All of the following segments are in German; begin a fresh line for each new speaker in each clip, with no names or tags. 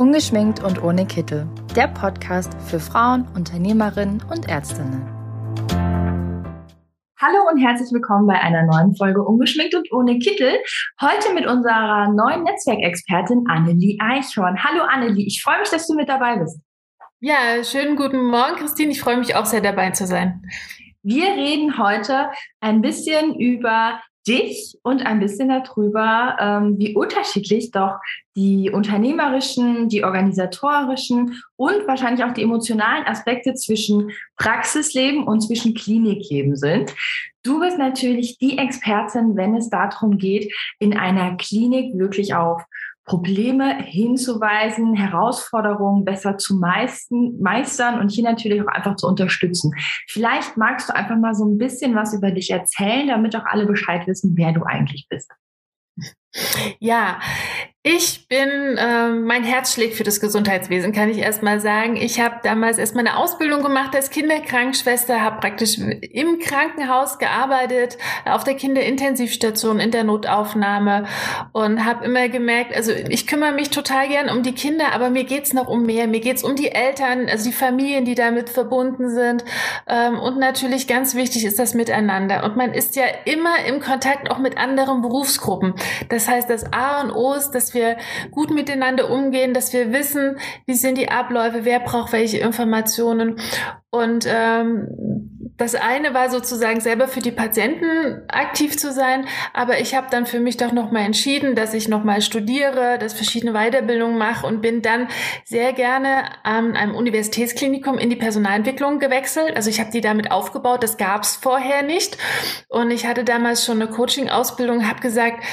Ungeschminkt und ohne Kittel. Der Podcast für Frauen, Unternehmerinnen und Ärztinnen.
Hallo und herzlich willkommen bei einer neuen Folge Ungeschminkt und ohne Kittel. Heute mit unserer neuen Netzwerkexpertin Annelie Eichhorn. Hallo Annelie, ich freue mich, dass du mit dabei bist.
Ja, schönen guten Morgen, Christine. Ich freue mich auch sehr dabei zu sein.
Wir reden heute ein bisschen über dich und ein bisschen darüber, ähm, wie unterschiedlich doch die unternehmerischen, die organisatorischen und wahrscheinlich auch die emotionalen Aspekte zwischen Praxisleben und zwischen Klinikleben sind. Du bist natürlich die Expertin, wenn es darum geht, in einer Klinik wirklich auf Probleme hinzuweisen, Herausforderungen besser zu meisten, meistern und hier natürlich auch einfach zu unterstützen. Vielleicht magst du einfach mal so ein bisschen was über dich erzählen, damit auch alle Bescheid wissen, wer du eigentlich bist.
Ja, ich bin, äh, mein Herz schlägt für das Gesundheitswesen, kann ich erst mal sagen. Ich habe damals erst mal eine Ausbildung gemacht als Kinderkrankenschwester, habe praktisch im Krankenhaus gearbeitet, auf der Kinderintensivstation, in der Notaufnahme und habe immer gemerkt, also ich kümmere mich total gern um die Kinder, aber mir geht's noch um mehr. Mir geht's um die Eltern, also die Familien, die damit verbunden sind. Ähm, und natürlich ganz wichtig ist das Miteinander. Und man ist ja immer im Kontakt auch mit anderen Berufsgruppen. Das heißt, das A und O ist, dass wir gut miteinander umgehen, dass wir wissen, wie sind die Abläufe, wer braucht welche Informationen. Und ähm, das eine war sozusagen selber für die Patienten aktiv zu sein, aber ich habe dann für mich doch nochmal entschieden, dass ich nochmal studiere, dass verschiedene Weiterbildungen mache und bin dann sehr gerne an einem Universitätsklinikum in die Personalentwicklung gewechselt. Also ich habe die damit aufgebaut, das gab es vorher nicht. Und ich hatte damals schon eine Coaching-Ausbildung, habe gesagt,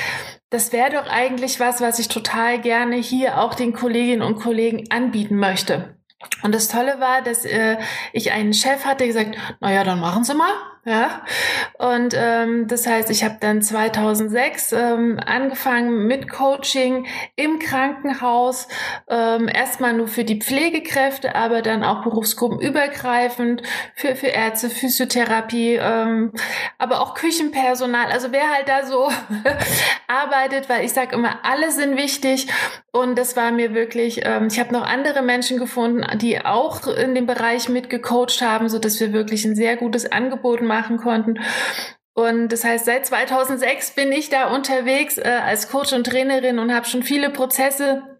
das wäre doch eigentlich was, was ich total gerne hier auch den Kolleginnen und Kollegen anbieten möchte. Und das Tolle war, dass äh, ich einen Chef hatte, der gesagt, na ja, dann machen Sie mal. Ja, und ähm, das heißt, ich habe dann 2006 ähm, angefangen mit Coaching im Krankenhaus, ähm, erstmal nur für die Pflegekräfte, aber dann auch berufsgruppenübergreifend für, für Ärzte, Physiotherapie, ähm, aber auch Küchenpersonal, also wer halt da so arbeitet, weil ich sage immer, alle sind wichtig. Und das war mir wirklich, ähm, ich habe noch andere Menschen gefunden, die auch in dem Bereich mitgecoacht haben, so dass wir wirklich ein sehr gutes Angebot machen machen konnten. Und das heißt, seit 2006 bin ich da unterwegs äh, als Coach und Trainerin und habe schon viele Prozesse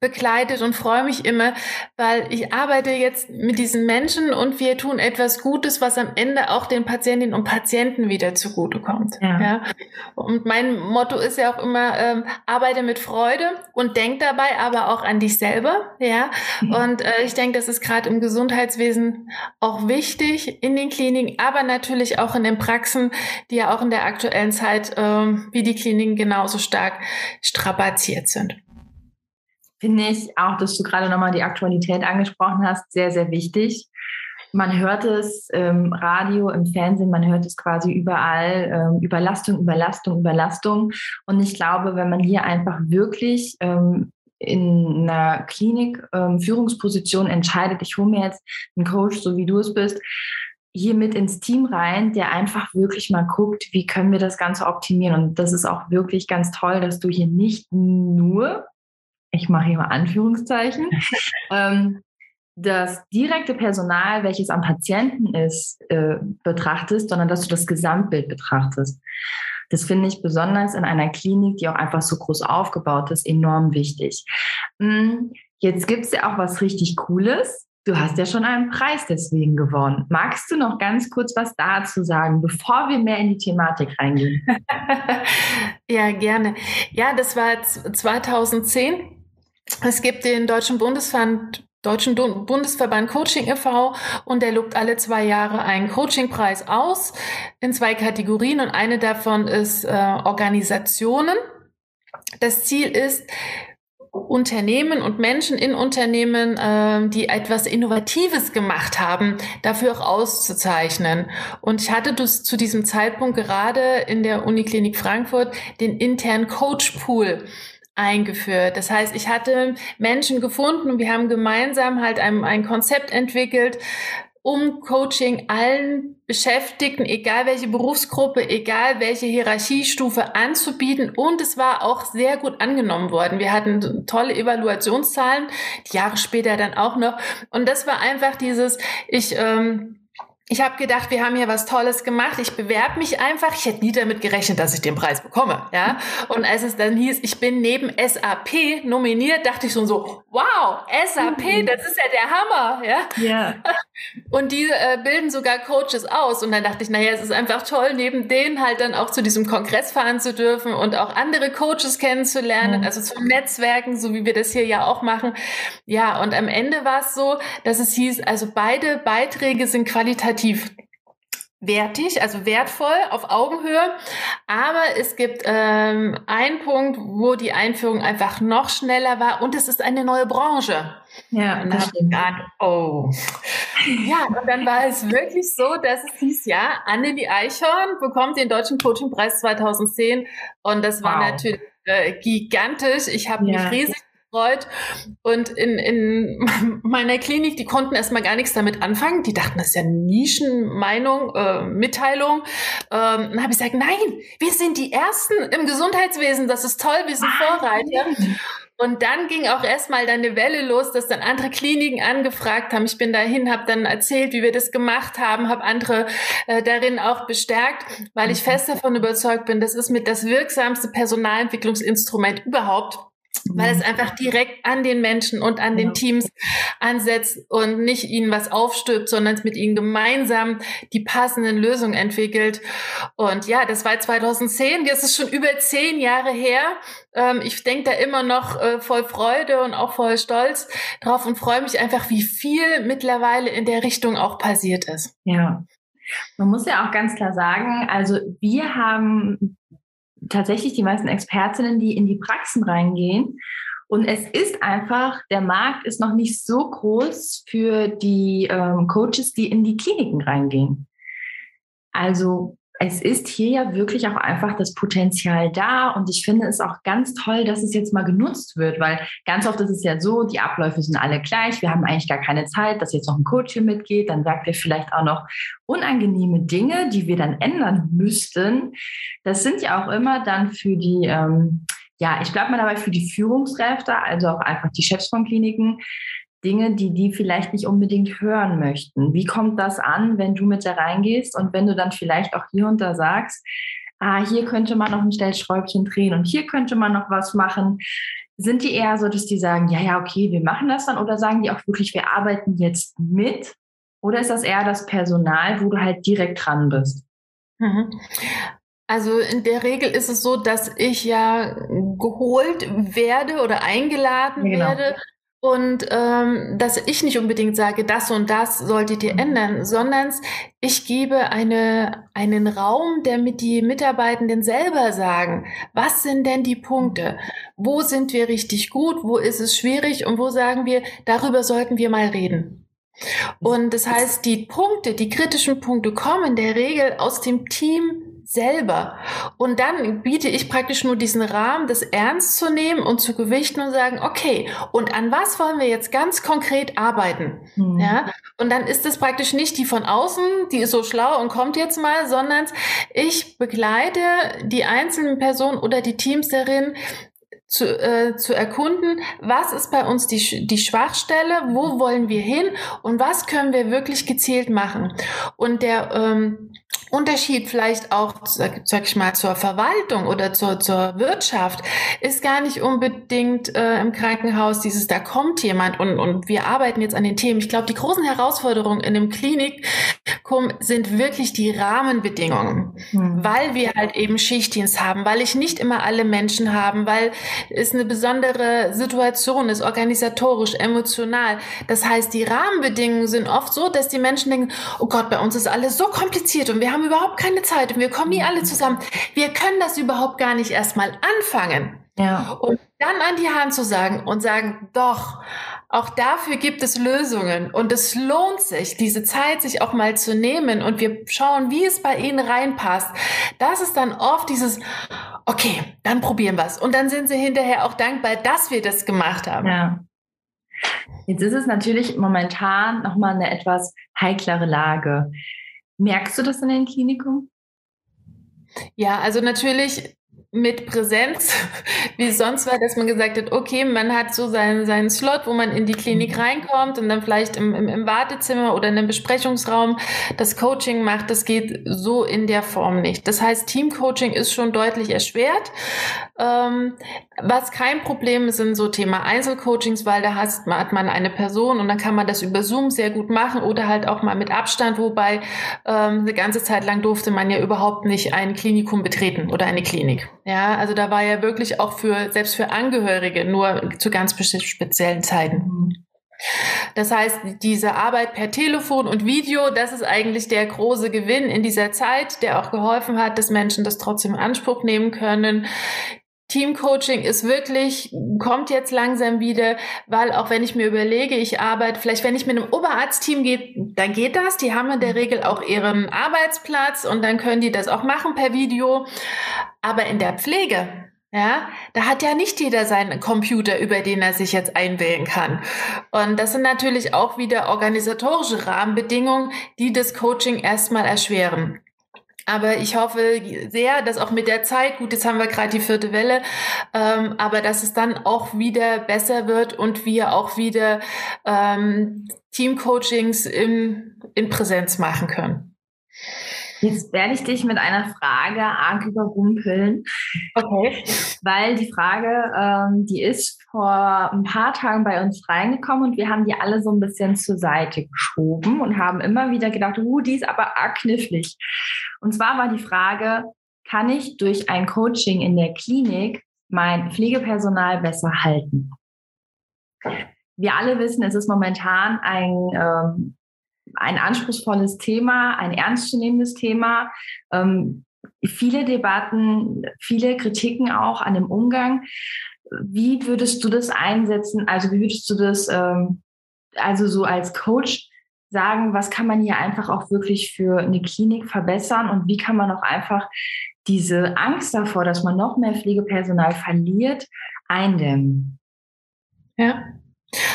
begleitet und freue mich immer, weil ich arbeite jetzt mit diesen Menschen und wir tun etwas Gutes, was am Ende auch den Patientinnen und Patienten wieder zugutekommt. Ja. ja. Und mein Motto ist ja auch immer, ähm, arbeite mit Freude und denk dabei aber auch an dich selber. Ja. Mhm. Und äh, ich denke, das ist gerade im Gesundheitswesen auch wichtig in den Kliniken, aber natürlich auch in den Praxen, die ja auch in der aktuellen Zeit äh, wie die Kliniken genauso stark strapaziert sind
finde ich auch, dass du gerade nochmal die Aktualität angesprochen hast, sehr, sehr wichtig. Man hört es im Radio, im Fernsehen, man hört es quasi überall, ähm, Überlastung, Überlastung, Überlastung. Und ich glaube, wenn man hier einfach wirklich ähm, in einer Klinik ähm, Führungsposition entscheidet, ich hole mir jetzt einen Coach, so wie du es bist, hier mit ins Team rein, der einfach wirklich mal guckt, wie können wir das Ganze optimieren. Und das ist auch wirklich ganz toll, dass du hier nicht nur ich mache hier mal Anführungszeichen, ähm, das direkte Personal, welches am Patienten ist, äh, betrachtest, sondern dass du das Gesamtbild betrachtest. Das finde ich besonders in einer Klinik, die auch einfach so groß aufgebaut ist, enorm wichtig. Mm, jetzt gibt es ja auch was richtig Cooles. Du hast ja schon einen Preis deswegen gewonnen. Magst du noch ganz kurz was dazu sagen, bevor wir mehr in die Thematik reingehen?
ja, gerne. Ja, das war 2010 es gibt den Deutschen Bundesverband Deutschen Bundesverband Coaching e.V. und der lobt alle zwei Jahre einen Coachingpreis aus in zwei Kategorien und eine davon ist äh, Organisationen. Das Ziel ist, Unternehmen und Menschen in Unternehmen, äh, die etwas Innovatives gemacht haben, dafür auch auszuzeichnen. Und ich hatte das zu diesem Zeitpunkt gerade in der Uniklinik Frankfurt den internen Coach Pool eingeführt. Das heißt, ich hatte Menschen gefunden und wir haben gemeinsam halt ein, ein Konzept entwickelt, um Coaching allen Beschäftigten, egal welche Berufsgruppe, egal welche Hierarchiestufe anzubieten. Und es war auch sehr gut angenommen worden. Wir hatten tolle Evaluationszahlen, die Jahre später dann auch noch. Und das war einfach dieses, ich, ähm, ich habe gedacht, wir haben hier was Tolles gemacht. Ich bewerbe mich einfach. Ich hätte nie damit gerechnet, dass ich den Preis bekomme. Ja. Und als es dann hieß, ich bin neben SAP nominiert, dachte ich schon so, wow, SAP, mhm. das ist ja der Hammer. Ja.
Yeah.
Und die äh, bilden sogar Coaches aus. Und dann dachte ich, naja, es ist einfach toll, neben denen halt dann auch zu diesem Kongress fahren zu dürfen und auch andere Coaches kennenzulernen, mhm. also zu Netzwerken, so wie wir das hier ja auch machen. Ja, und am Ende war es so, dass es hieß, also beide Beiträge sind qualitativ qualitativ wertig, also wertvoll auf Augenhöhe. Aber es gibt ähm, einen Punkt, wo die Einführung einfach noch schneller war und es ist eine neue Branche.
Ja,
und das stimmt. Gedacht, oh. Ja, und dann war es wirklich so, dass es hieß, ja, Annelie Eichhorn bekommt den Deutschen Coachingpreis 2010 und das war wow. natürlich äh, gigantisch. Ich habe ja. mich riesig gefreut. Und in, in meiner Klinik, die konnten erstmal gar nichts damit anfangen. Die dachten, das ist ja Nischenmeinung, äh, Mitteilung. Ähm, dann habe ich gesagt, nein, wir sind die Ersten im Gesundheitswesen. Das ist toll, wir sind Vorreiter. Und dann ging auch erstmal dann eine Welle los, dass dann andere Kliniken angefragt haben. Ich bin dahin, habe dann erzählt, wie wir das gemacht haben, habe andere äh, darin auch bestärkt, weil ich fest davon überzeugt bin, das ist mit das wirksamste Personalentwicklungsinstrument überhaupt weil es mhm. einfach direkt an den Menschen und an den Teams ansetzt und nicht ihnen was aufstülpt, sondern mit ihnen gemeinsam die passenden Lösungen entwickelt. Und ja, das war 2010, jetzt ist schon über zehn Jahre her. Ähm, ich denke da immer noch äh, voll Freude und auch voll Stolz drauf und freue mich einfach, wie viel mittlerweile in der Richtung auch passiert ist.
Ja. Man muss ja auch ganz klar sagen, also wir haben tatsächlich die meisten Expertinnen, die in die Praxen reingehen. Und es ist einfach, der Markt ist noch nicht so groß für die ähm, Coaches, die in die Kliniken reingehen. Also es ist hier ja wirklich auch einfach das Potenzial da und ich finde es auch ganz toll, dass es jetzt mal genutzt wird, weil ganz oft ist es ja so, die Abläufe sind alle gleich, wir haben eigentlich gar keine Zeit, dass jetzt noch ein Coach hier mitgeht, dann sagt er vielleicht auch noch unangenehme Dinge, die wir dann ändern müssten. Das sind ja auch immer dann für die, ähm, ja, ich bleibe mal dabei für die Führungskräfte, also auch einfach die Chefs von Kliniken, Dinge, die die vielleicht nicht unbedingt hören möchten. Wie kommt das an, wenn du mit da reingehst und wenn du dann vielleicht auch hier und da sagst, ah, hier könnte man noch ein Stellschräubchen drehen und hier könnte man noch was machen. Sind die eher so, dass die sagen, ja, ja, okay, wir machen das dann oder sagen die auch wirklich, wir arbeiten jetzt mit? Oder ist das eher das Personal, wo du halt direkt dran bist?
Mhm. Also in der Regel ist es so, dass ich ja geholt werde oder eingeladen genau. werde und ähm, dass ich nicht unbedingt sage, das und das solltet ihr mhm. ändern, sondern ich gebe eine, einen Raum, damit die Mitarbeitenden selber sagen, was sind denn die Punkte? Wo sind wir richtig gut? Wo ist es schwierig? Und wo sagen wir, darüber sollten wir mal reden? Und das heißt, die Punkte, die kritischen Punkte kommen in der Regel aus dem Team selber. Und dann biete ich praktisch nur diesen Rahmen, das ernst zu nehmen und zu gewichten und sagen, okay, und an was wollen wir jetzt ganz konkret arbeiten? Mhm. Ja, und dann ist es praktisch nicht die von außen, die ist so schlau und kommt jetzt mal, sondern ich begleite die einzelnen Personen oder die Teams darin, zu, äh, zu erkunden, was ist bei uns die, die Schwachstelle, wo wollen wir hin und was können wir wirklich gezielt machen. Und der ähm, Unterschied vielleicht auch, sag, sag, ich mal, zur Verwaltung oder zur, zur Wirtschaft ist gar nicht unbedingt äh, im Krankenhaus dieses, da kommt jemand und, und wir arbeiten jetzt an den Themen. Ich glaube, die großen Herausforderungen in dem Klinikum sind wirklich die Rahmenbedingungen, hm. weil wir halt eben Schichtdienst haben, weil ich nicht immer alle Menschen haben, weil es eine besondere Situation ist, organisatorisch, emotional. Das heißt, die Rahmenbedingungen sind oft so, dass die Menschen denken, oh Gott, bei uns ist alles so kompliziert und wir haben haben überhaupt keine Zeit und wir kommen nie alle zusammen. Wir können das überhaupt gar nicht erstmal anfangen.
Ja.
Und dann an die Hand zu sagen und sagen, doch, auch dafür gibt es Lösungen und es lohnt sich, diese Zeit sich auch mal zu nehmen und wir schauen, wie es bei Ihnen reinpasst. Das ist dann oft dieses, okay, dann probieren wir es. Und dann sind Sie hinterher auch dankbar, dass wir das gemacht haben.
Ja. Jetzt ist es natürlich momentan nochmal eine etwas heiklere Lage. Merkst du das in den Klinikum?
Ja, also natürlich mit Präsenz, wie es sonst war, dass man gesagt hat, okay, man hat so seinen, seinen Slot, wo man in die Klinik mhm. reinkommt und dann vielleicht im, im, im Wartezimmer oder in einem Besprechungsraum das Coaching macht. Das geht so in der Form nicht. Das heißt, Teamcoaching ist schon deutlich erschwert. Ähm, was kein Problem ist, sind so Thema Einzelcoachings, weil da hat man eine Person und dann kann man das über Zoom sehr gut machen oder halt auch mal mit Abstand, wobei ähm, eine ganze Zeit lang durfte man ja überhaupt nicht ein Klinikum betreten oder eine Klinik. Ja, also da war ja wirklich auch für, selbst für Angehörige nur zu ganz speziellen Zeiten. Das heißt, diese Arbeit per Telefon und Video, das ist eigentlich der große Gewinn in dieser Zeit, der auch geholfen hat, dass Menschen das trotzdem in Anspruch nehmen können. Teamcoaching ist wirklich, kommt jetzt langsam wieder, weil auch wenn ich mir überlege, ich arbeite, vielleicht wenn ich mit einem Oberarztteam gehe, dann geht das. Die haben in der Regel auch ihren Arbeitsplatz und dann können die das auch machen per Video. Aber in der Pflege, ja, da hat ja nicht jeder seinen Computer, über den er sich jetzt einwählen kann. Und das sind natürlich auch wieder organisatorische Rahmenbedingungen, die das Coaching erstmal erschweren. Aber ich hoffe sehr, dass auch mit der Zeit, gut, jetzt haben wir gerade die vierte Welle, ähm, aber dass es dann auch wieder besser wird und wir auch wieder ähm, Teamcoachings in, in Präsenz machen können.
Jetzt werde ich dich mit einer Frage arg überrumpeln. Okay. Weil die Frage, ähm, die ist vor ein paar Tagen bei uns reingekommen und wir haben die alle so ein bisschen zur Seite geschoben und haben immer wieder gedacht, uh, die ist aber arg knifflig. Und zwar war die Frage, kann ich durch ein Coaching in der Klinik mein Pflegepersonal besser halten? Wir alle wissen, es ist momentan ein ähm, ein anspruchsvolles Thema, ein ernstzunehmendes Thema. Ähm, viele Debatten, viele Kritiken auch an dem Umgang. Wie würdest du das einsetzen? Also wie würdest du das ähm, also so als Coach sagen, was kann man hier einfach auch wirklich für eine Klinik verbessern und wie kann man auch einfach diese Angst davor, dass man noch mehr Pflegepersonal verliert, eindämmen?
Ja,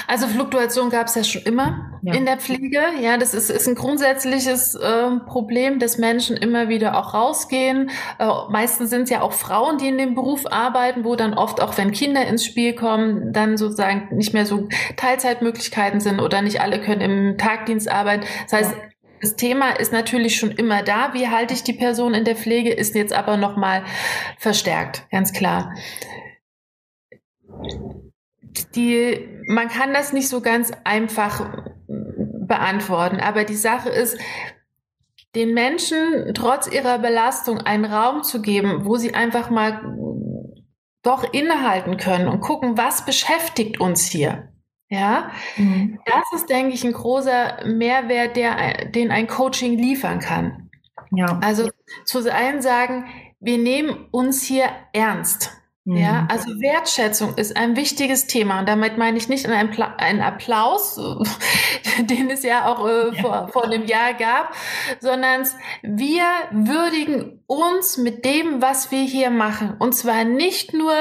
also Fluktuation gab es ja schon immer ja. in der Pflege. Ja, das ist, ist ein grundsätzliches äh, Problem, dass Menschen immer wieder auch rausgehen. Äh, meistens sind es ja auch Frauen, die in dem Beruf arbeiten, wo dann oft auch, wenn Kinder ins Spiel kommen, dann sozusagen nicht mehr so Teilzeitmöglichkeiten sind oder nicht alle können im Tagdienst arbeiten. Das heißt, ja. Das Thema ist natürlich schon immer da. Wie halte ich die Person in der Pflege, ist jetzt aber nochmal verstärkt, ganz klar die, man kann das nicht so ganz einfach beantworten, aber die Sache ist, den Menschen trotz ihrer Belastung einen Raum zu geben, wo sie einfach mal doch innehalten können und gucken, was beschäftigt uns hier. Ja, mhm. das ist, denke ich, ein großer Mehrwert, der, den ein Coaching liefern kann. Ja. Also zu einen sagen, wir nehmen uns hier ernst. Ja, mhm. also Wertschätzung ist ein wichtiges Thema und damit meine ich nicht einen, Pla einen Applaus, den es ja auch äh, ja. Vor, vor einem Jahr gab, sondern wir würdigen uns mit dem, was wir hier machen. Und zwar nicht nur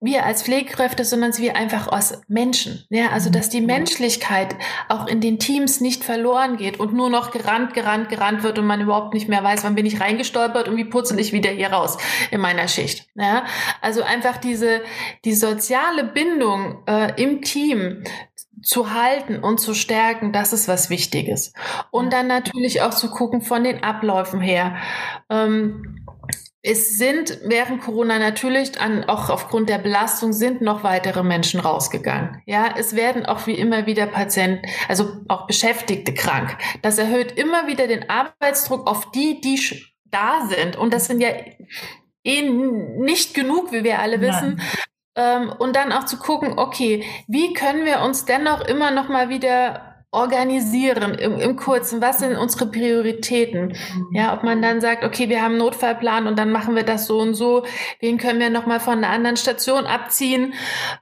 wir als Pflegekräfte, sondern wir einfach als Menschen. Ja, also dass die mhm. Menschlichkeit auch in den Teams nicht verloren geht und nur noch gerannt, gerannt, gerannt wird und man überhaupt nicht mehr weiß, wann bin ich reingestolpert und wie putze ich wieder hier raus in meiner Schicht. Ja, also einfach diese die soziale Bindung äh, im Team zu halten und zu stärken, das ist was Wichtiges. Und dann natürlich auch zu gucken von den Abläufen her. Ähm, es sind während Corona natürlich an, auch aufgrund der Belastung sind noch weitere Menschen rausgegangen. Ja, es werden auch wie immer wieder Patienten, also auch Beschäftigte krank. Das erhöht immer wieder den Arbeitsdruck auf die, die da sind. Und das sind ja eh nicht genug, wie wir alle wissen. Ähm, und dann auch zu gucken, okay, wie können wir uns dennoch immer noch mal wieder organisieren im, im Kurzen, was sind unsere Prioritäten? Ja, ob man dann sagt, okay, wir haben einen Notfallplan und dann machen wir das so und so. Wen können wir nochmal von einer anderen Station abziehen?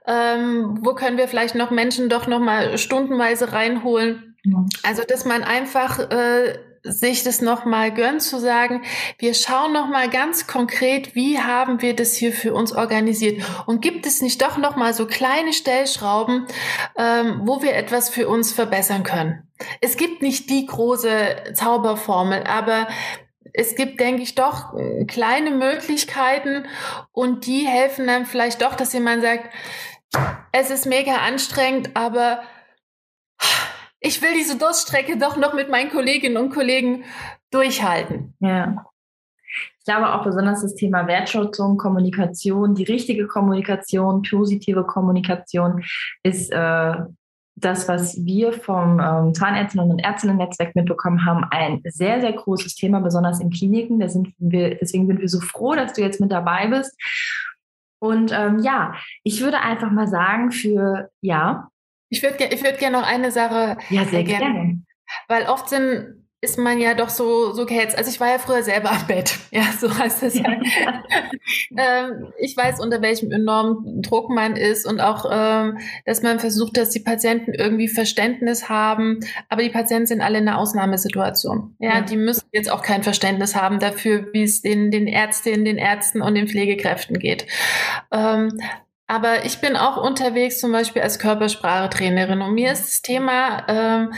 Ähm, wo können wir vielleicht noch Menschen doch nochmal stundenweise reinholen? Also, dass man einfach äh, sich das nochmal gönnt, zu sagen, wir schauen nochmal ganz konkret, wie haben wir das hier für uns organisiert? Und gibt es nicht doch nochmal so kleine Stellschrauben, ähm, wo wir etwas für uns verbessern können? Es gibt nicht die große Zauberformel, aber es gibt, denke ich, doch kleine Möglichkeiten und die helfen dann vielleicht doch, dass jemand sagt, es ist mega anstrengend, aber ich will diese Durststrecke doch noch mit meinen Kolleginnen und Kollegen durchhalten.
Ja. Ich glaube auch besonders das Thema Wertschätzung, Kommunikation, die richtige Kommunikation, positive Kommunikation ist äh, das, was wir vom ähm, Zahnärztinnen und Ärztinnen-Netzwerk mitbekommen haben, ein sehr, sehr großes Thema, besonders in Kliniken. Da sind wir, deswegen sind wir so froh, dass du jetzt mit dabei bist. Und ähm, ja, ich würde einfach mal sagen, für ja.
Ich würde ich würd gerne noch eine Sache.
Ja, sehr gerne. gerne.
Weil oft sind ist man ja doch so, so gehetzt. Also ich war ja früher selber am Bett. Ja, so heißt das ja. ähm, ich weiß, unter welchem enormen Druck man ist und auch, ähm, dass man versucht, dass die Patienten irgendwie Verständnis haben. Aber die Patienten sind alle in einer Ausnahmesituation. Ja, ja. die müssen jetzt auch kein Verständnis haben dafür, wie es den, den Ärztinnen, den Ärzten und den Pflegekräften geht. Ähm, aber ich bin auch unterwegs zum Beispiel als Körpersprachetrainerin und mir ist das Thema ähm,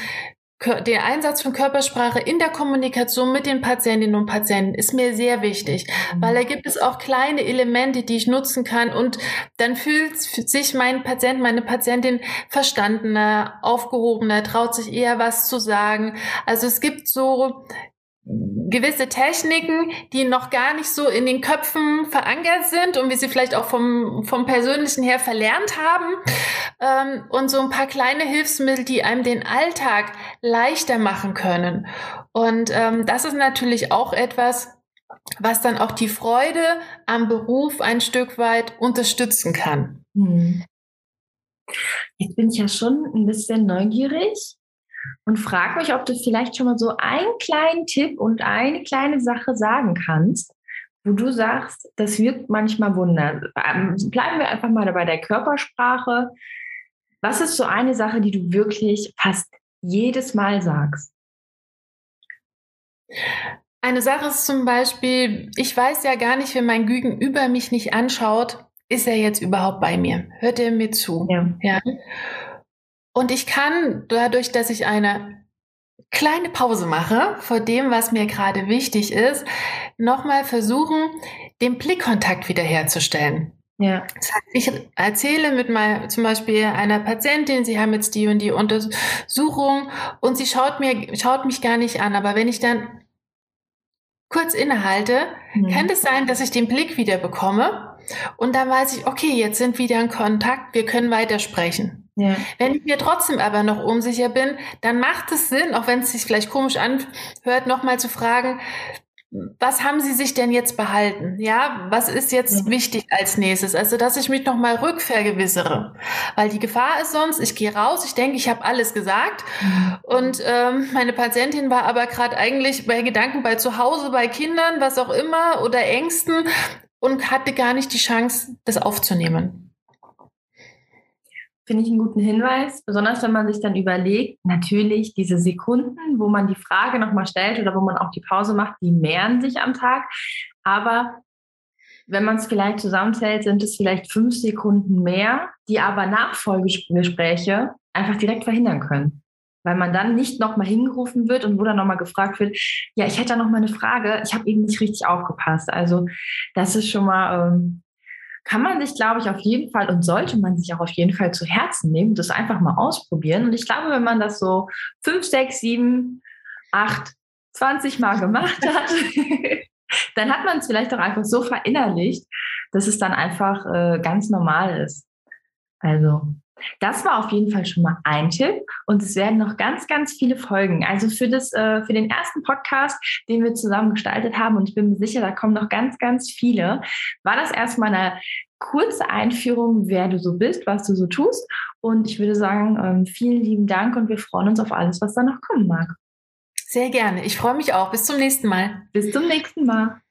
der Einsatz von Körpersprache in der Kommunikation mit den Patientinnen und Patienten ist mir sehr wichtig, mhm. weil da gibt es auch kleine Elemente, die ich nutzen kann und dann fühlt sich mein Patient, meine Patientin verstandener, aufgehobener, traut sich eher was zu sagen. Also es gibt so gewisse Techniken, die noch gar nicht so in den Köpfen verankert sind und wir sie vielleicht auch vom, vom Persönlichen her verlernt haben. Ähm, und so ein paar kleine Hilfsmittel, die einem den Alltag leichter machen können. Und ähm, das ist natürlich auch etwas, was dann auch die Freude am Beruf ein Stück weit unterstützen kann. Hm.
Jetzt bin ich ja schon ein bisschen neugierig und frag mich, ob du vielleicht schon mal so einen kleinen Tipp und eine kleine Sache sagen kannst, wo du sagst, das wirkt manchmal Wunder. Ähm, bleiben wir einfach mal bei der Körpersprache. Was ist so eine Sache, die du wirklich fast jedes Mal sagst?
Eine Sache ist zum Beispiel, ich weiß ja gar nicht, wenn mein Gegenüber mich nicht anschaut, ist er jetzt überhaupt bei mir? Hört er mir zu? Ja. ja? Und ich kann dadurch, dass ich eine kleine Pause mache vor dem, was mir gerade wichtig ist, nochmal versuchen, den Blickkontakt wiederherzustellen. Ja. Ich erzähle mit mal zum Beispiel einer Patientin, sie haben jetzt die und die Untersuchung und sie schaut mir, schaut mich gar nicht an. Aber wenn ich dann kurz innehalte, mhm. kann es sein, dass ich den Blick wieder bekomme und dann weiß ich, okay, jetzt sind wir wieder in Kontakt, wir können weitersprechen. Ja. Wenn ich mir trotzdem aber noch unsicher bin, dann macht es Sinn, auch wenn es sich vielleicht komisch anhört, nochmal zu fragen, was haben Sie sich denn jetzt behalten? Ja, was ist jetzt ja. wichtig als nächstes? Also, dass ich mich nochmal rückvergewissere. Weil die Gefahr ist sonst, ich gehe raus, ich denke, ich habe alles gesagt. Mhm. Und ähm, meine Patientin war aber gerade eigentlich bei Gedanken bei zu Hause, bei Kindern, was auch immer, oder Ängsten und hatte gar nicht die Chance, das aufzunehmen
finde ich einen guten Hinweis, besonders wenn man sich dann überlegt, natürlich diese Sekunden, wo man die Frage nochmal stellt oder wo man auch die Pause macht, die mehren sich am Tag. Aber wenn man es vielleicht zusammenzählt, sind es vielleicht fünf Sekunden mehr, die aber Nachfolgegespräche einfach direkt verhindern können. Weil man dann nicht nochmal hingerufen wird und wo dann nochmal gefragt wird, ja, ich hätte da nochmal eine Frage, ich habe eben nicht richtig aufgepasst. Also das ist schon mal ähm, kann man sich, glaube ich, auf jeden Fall und sollte man sich auch auf jeden Fall zu Herzen nehmen, das einfach mal ausprobieren. Und ich glaube, wenn man das so fünf, sechs, sieben, acht, zwanzig Mal gemacht hat, dann hat man es vielleicht auch einfach so verinnerlicht, dass es dann einfach äh, ganz normal ist. Also das war auf jeden Fall schon mal ein Tipp und es werden noch ganz, ganz viele Folgen. Also für das, äh, für den ersten Podcast, den wir zusammen gestaltet haben und ich bin mir sicher, da kommen noch ganz, ganz viele, war das erstmal eine kurze Einführung, wer du so bist, was du so tust. Und ich würde sagen, ähm, vielen lieben Dank und wir freuen uns auf alles, was da noch kommen mag.
Sehr gerne. Ich freue mich auch. Bis zum nächsten Mal.
Bis zum nächsten Mal.